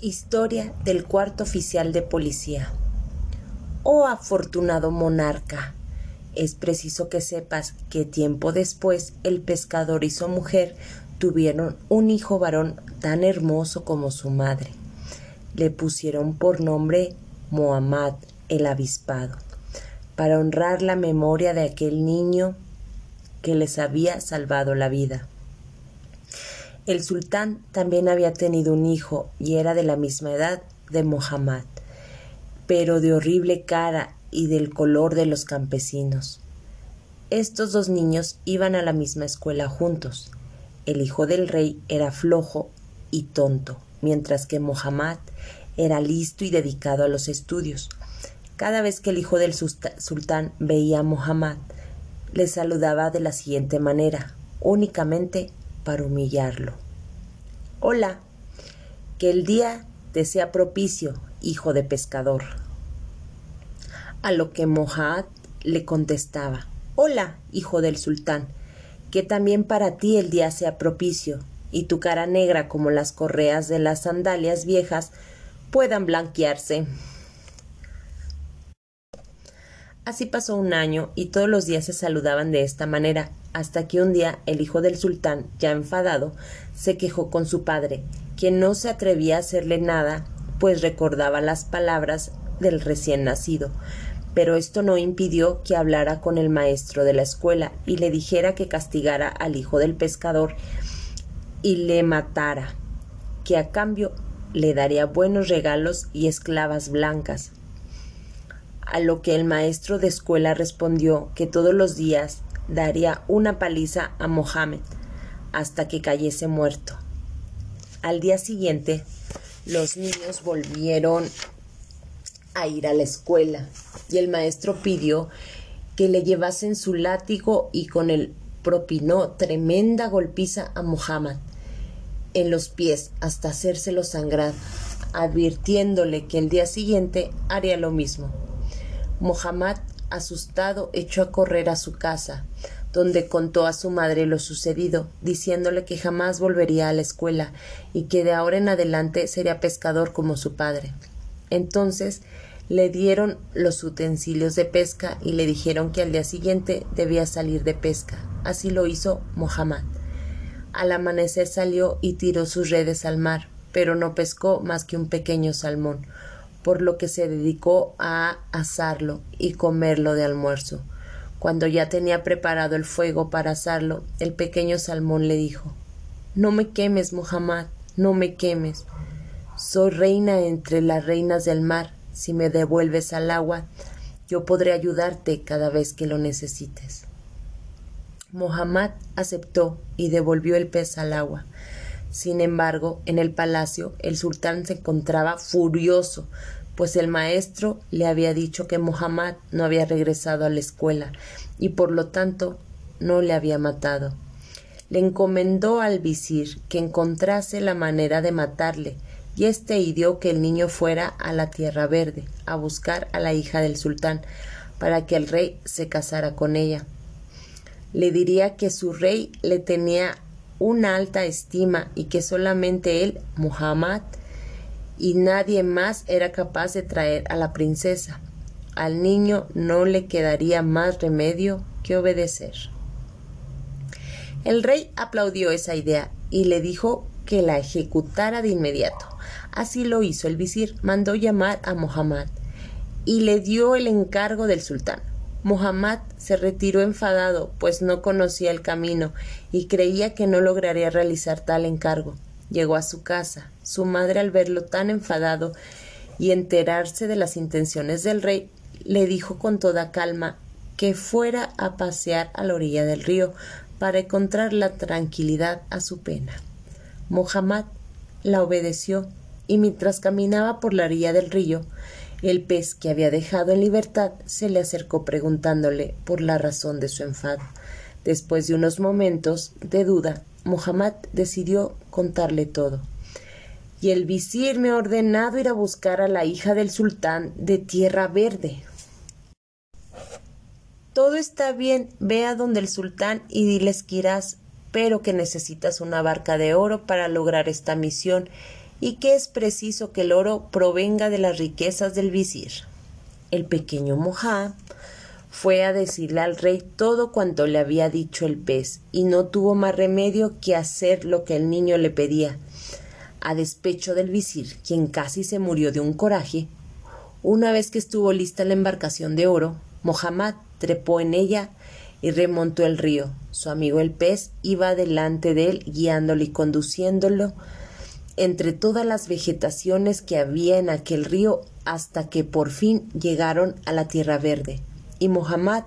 Historia del cuarto oficial de policía. Oh afortunado monarca, es preciso que sepas que tiempo después el pescador y su mujer tuvieron un hijo varón tan hermoso como su madre. Le pusieron por nombre Mohammad el avispado, para honrar la memoria de aquel niño que les había salvado la vida. El sultán también había tenido un hijo y era de la misma edad de Mohammad, pero de horrible cara y del color de los campesinos. Estos dos niños iban a la misma escuela juntos. El hijo del rey era flojo y tonto, mientras que Mohammad era listo y dedicado a los estudios. Cada vez que el hijo del sultán veía a Mohammad, le saludaba de la siguiente manera, únicamente para humillarlo. Hola, que el día te sea propicio, hijo de pescador. A lo que Mohad le contestaba, Hola, hijo del sultán, que también para ti el día sea propicio, y tu cara negra como las correas de las sandalias viejas puedan blanquearse. Así pasó un año y todos los días se saludaban de esta manera, hasta que un día el hijo del sultán, ya enfadado, se quejó con su padre, quien no se atrevía a hacerle nada, pues recordaba las palabras del recién nacido. Pero esto no impidió que hablara con el maestro de la escuela y le dijera que castigara al hijo del pescador y le matara, que a cambio le daría buenos regalos y esclavas blancas a lo que el maestro de escuela respondió que todos los días daría una paliza a Mohammed hasta que cayese muerto. Al día siguiente, los niños volvieron a ir a la escuela y el maestro pidió que le llevasen su látigo y con él propinó tremenda golpiza a Mohammed en los pies hasta hacérselo sangrar, advirtiéndole que el día siguiente haría lo mismo. Mohammad, asustado, echó a correr a su casa, donde contó a su madre lo sucedido, diciéndole que jamás volvería a la escuela y que de ahora en adelante sería pescador como su padre. Entonces le dieron los utensilios de pesca y le dijeron que al día siguiente debía salir de pesca. Así lo hizo Mohammad. Al amanecer salió y tiró sus redes al mar, pero no pescó más que un pequeño salmón, por lo que se dedicó a asarlo y comerlo de almuerzo. Cuando ya tenía preparado el fuego para asarlo, el pequeño salmón le dijo No me quemes, Muhammad, no me quemes. Soy reina entre las reinas del mar. Si me devuelves al agua, yo podré ayudarte cada vez que lo necesites. Mohammad aceptó y devolvió el pez al agua. Sin embargo, en el palacio el sultán se encontraba furioso, pues el maestro le había dicho que Mohammad no había regresado a la escuela y por lo tanto no le había matado. Le encomendó al visir que encontrase la manera de matarle, y éste ideó que el niño fuera a la tierra verde a buscar a la hija del sultán para que el rey se casara con ella. Le diría que su rey le tenía una alta estima y que solamente él, Muhammad, y nadie más era capaz de traer a la princesa. Al niño no le quedaría más remedio que obedecer. El rey aplaudió esa idea y le dijo que la ejecutara de inmediato. Así lo hizo el visir, mandó llamar a Muhammad y le dio el encargo del sultán. Muhammad se retiró enfadado, pues no conocía el camino y creía que no lograría realizar tal encargo. Llegó a su casa. Su madre, al verlo tan enfadado y enterarse de las intenciones del rey, le dijo con toda calma que fuera a pasear a la orilla del río para encontrar la tranquilidad a su pena. Muhammad la obedeció y mientras caminaba por la orilla del río, el pez que había dejado en libertad se le acercó preguntándole por la razón de su enfado. Después de unos momentos de duda, Muhammad decidió contarle todo. Y el visir me ha ordenado ir a buscar a la hija del sultán de Tierra Verde. Todo está bien, ve a donde el sultán y diles que irás, pero que necesitas una barca de oro para lograr esta misión y que es preciso que el oro provenga de las riquezas del visir. El pequeño Mohá fue a decirle al rey todo cuanto le había dicho el pez, y no tuvo más remedio que hacer lo que el niño le pedía. A despecho del visir, quien casi se murió de un coraje, una vez que estuvo lista la embarcación de oro, Mohammad trepó en ella y remontó el río. Su amigo el pez iba delante de él, guiándolo y conduciéndolo entre todas las vegetaciones que había en aquel río hasta que por fin llegaron a la tierra verde. Y Mohammad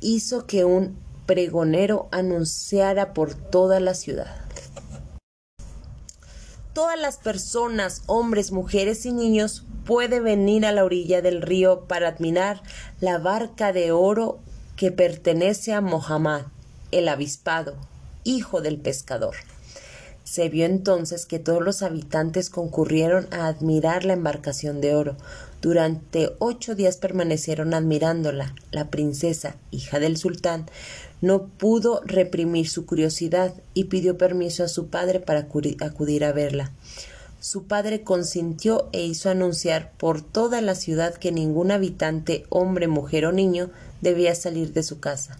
hizo que un pregonero anunciara por toda la ciudad. Todas las personas, hombres, mujeres y niños, pueden venir a la orilla del río para admirar la barca de oro que pertenece a Mohammad, el avispado, hijo del pescador. Se vio entonces que todos los habitantes concurrieron a admirar la embarcación de oro. Durante ocho días permanecieron admirándola. La princesa, hija del sultán, no pudo reprimir su curiosidad y pidió permiso a su padre para acudir a verla. Su padre consintió e hizo anunciar por toda la ciudad que ningún habitante, hombre, mujer o niño, debía salir de su casa,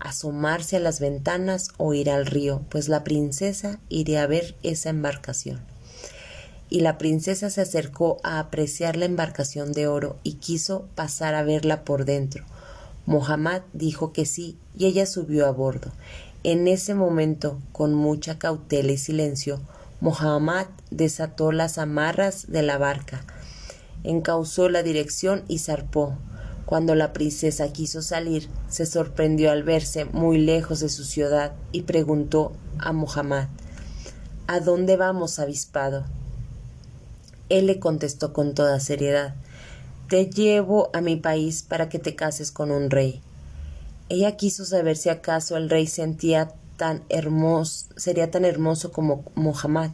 asomarse a las ventanas o ir al río, pues la princesa iría a ver esa embarcación. Y la princesa se acercó a apreciar la embarcación de oro y quiso pasar a verla por dentro. Mohammad dijo que sí y ella subió a bordo. En ese momento, con mucha cautela y silencio, Mohammad desató las amarras de la barca, encauzó la dirección y zarpó. Cuando la princesa quiso salir, se sorprendió al verse muy lejos de su ciudad y preguntó a Mohammad ¿A dónde vamos, avispado? Él le contestó con toda seriedad Te llevo a mi país para que te cases con un rey. Ella quiso saber si acaso el rey sentía tan hermoso, sería tan hermoso como Mohammad.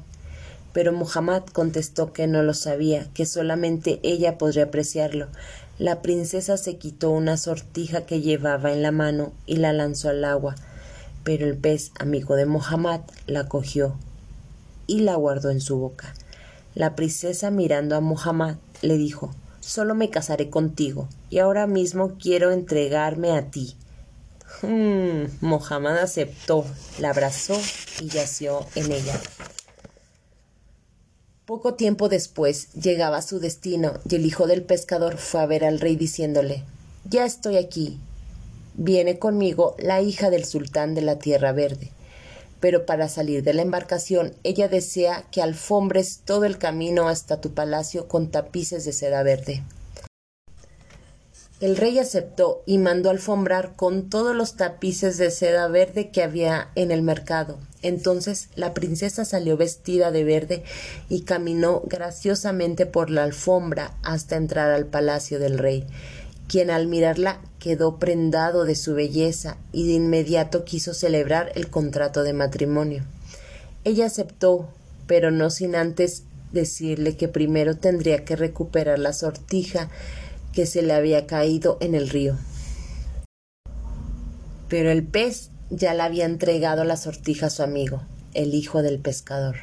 Pero Muhammad contestó que no lo sabía, que solamente ella podría apreciarlo. La princesa se quitó una sortija que llevaba en la mano y la lanzó al agua, pero el pez, amigo de Muhammad, la cogió y la guardó en su boca. La princesa, mirando a Muhammad, le dijo Solo me casaré contigo, y ahora mismo quiero entregarme a ti. Hmm, aceptó, la abrazó y yació en ella. Poco tiempo después llegaba a su destino y el hijo del pescador fue a ver al rey diciéndole Ya estoy aquí. Viene conmigo la hija del sultán de la Tierra Verde. Pero para salir de la embarcación ella desea que alfombres todo el camino hasta tu palacio con tapices de seda verde. El rey aceptó y mandó alfombrar con todos los tapices de seda verde que había en el mercado. Entonces la princesa salió vestida de verde y caminó graciosamente por la alfombra hasta entrar al palacio del rey, quien al mirarla quedó prendado de su belleza y de inmediato quiso celebrar el contrato de matrimonio. Ella aceptó, pero no sin antes decirle que primero tendría que recuperar la sortija que se le había caído en el río. Pero el pez ya le había entregado la sortija a su amigo, el hijo del pescador.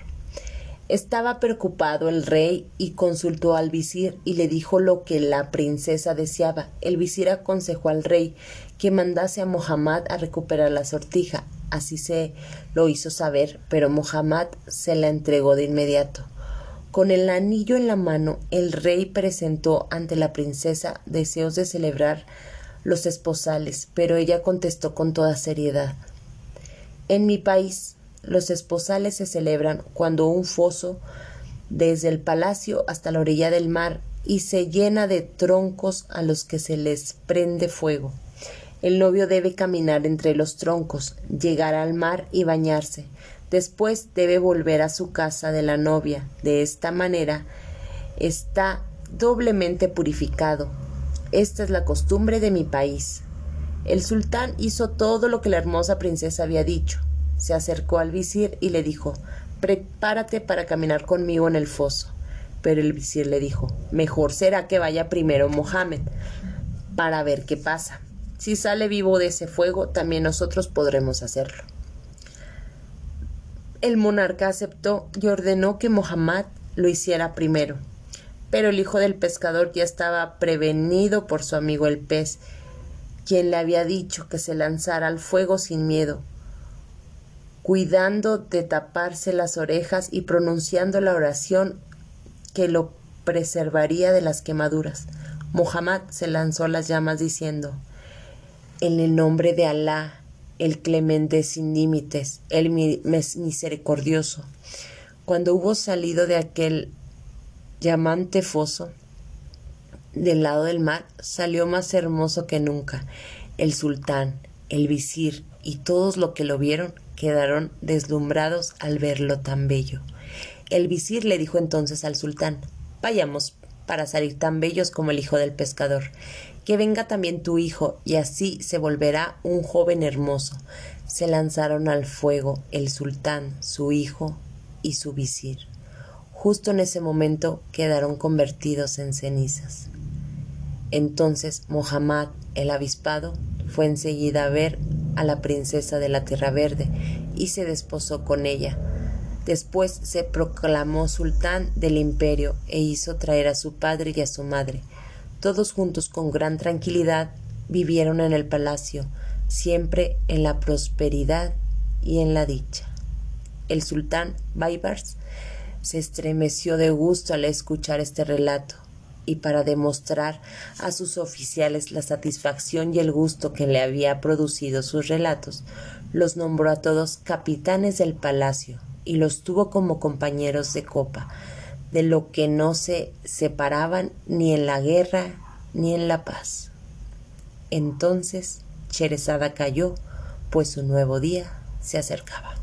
Estaba preocupado el rey y consultó al visir y le dijo lo que la princesa deseaba. El visir aconsejó al rey que mandase a Mohammad a recuperar la sortija. Así se lo hizo saber, pero Mohammad se la entregó de inmediato. Con el anillo en la mano, el rey presentó ante la princesa deseos de celebrar los esposales, pero ella contestó con toda seriedad En mi país, los esposales se celebran cuando un foso desde el palacio hasta la orilla del mar y se llena de troncos a los que se les prende fuego. El novio debe caminar entre los troncos, llegar al mar y bañarse. Después debe volver a su casa de la novia. De esta manera está doblemente purificado. Esta es la costumbre de mi país. El sultán hizo todo lo que la hermosa princesa había dicho. Se acercó al visir y le dijo Prepárate para caminar conmigo en el foso. Pero el visir le dijo Mejor será que vaya primero Mohammed para ver qué pasa. Si sale vivo de ese fuego, también nosotros podremos hacerlo. El monarca aceptó y ordenó que Mohammad lo hiciera primero. Pero el hijo del pescador ya estaba prevenido por su amigo el pez, quien le había dicho que se lanzara al fuego sin miedo, cuidando de taparse las orejas y pronunciando la oración que lo preservaría de las quemaduras. Mohammad se lanzó a las llamas diciendo En el nombre de Alá, el clemente sin límites, el misericordioso. Cuando hubo salido de aquel llamante foso, del lado del mar, salió más hermoso que nunca. El sultán, el visir y todos los que lo vieron quedaron deslumbrados al verlo tan bello. El visir le dijo entonces al sultán Vayamos para salir tan bellos como el hijo del pescador. Que venga también tu hijo, y así se volverá un joven hermoso. Se lanzaron al fuego el sultán, su hijo y su visir. Justo en ese momento quedaron convertidos en cenizas. Entonces Mohammad, el avispado, fue enseguida a ver a la princesa de la Tierra Verde y se desposó con ella Después se proclamó sultán del imperio e hizo traer a su padre y a su madre. Todos juntos con gran tranquilidad vivieron en el palacio, siempre en la prosperidad y en la dicha. El sultán Baibars se estremeció de gusto al escuchar este relato y para demostrar a sus oficiales la satisfacción y el gusto que le había producido sus relatos, los nombró a todos capitanes del palacio y los tuvo como compañeros de copa, de lo que no se separaban ni en la guerra ni en la paz. Entonces Cherezada cayó, pues su nuevo día se acercaba.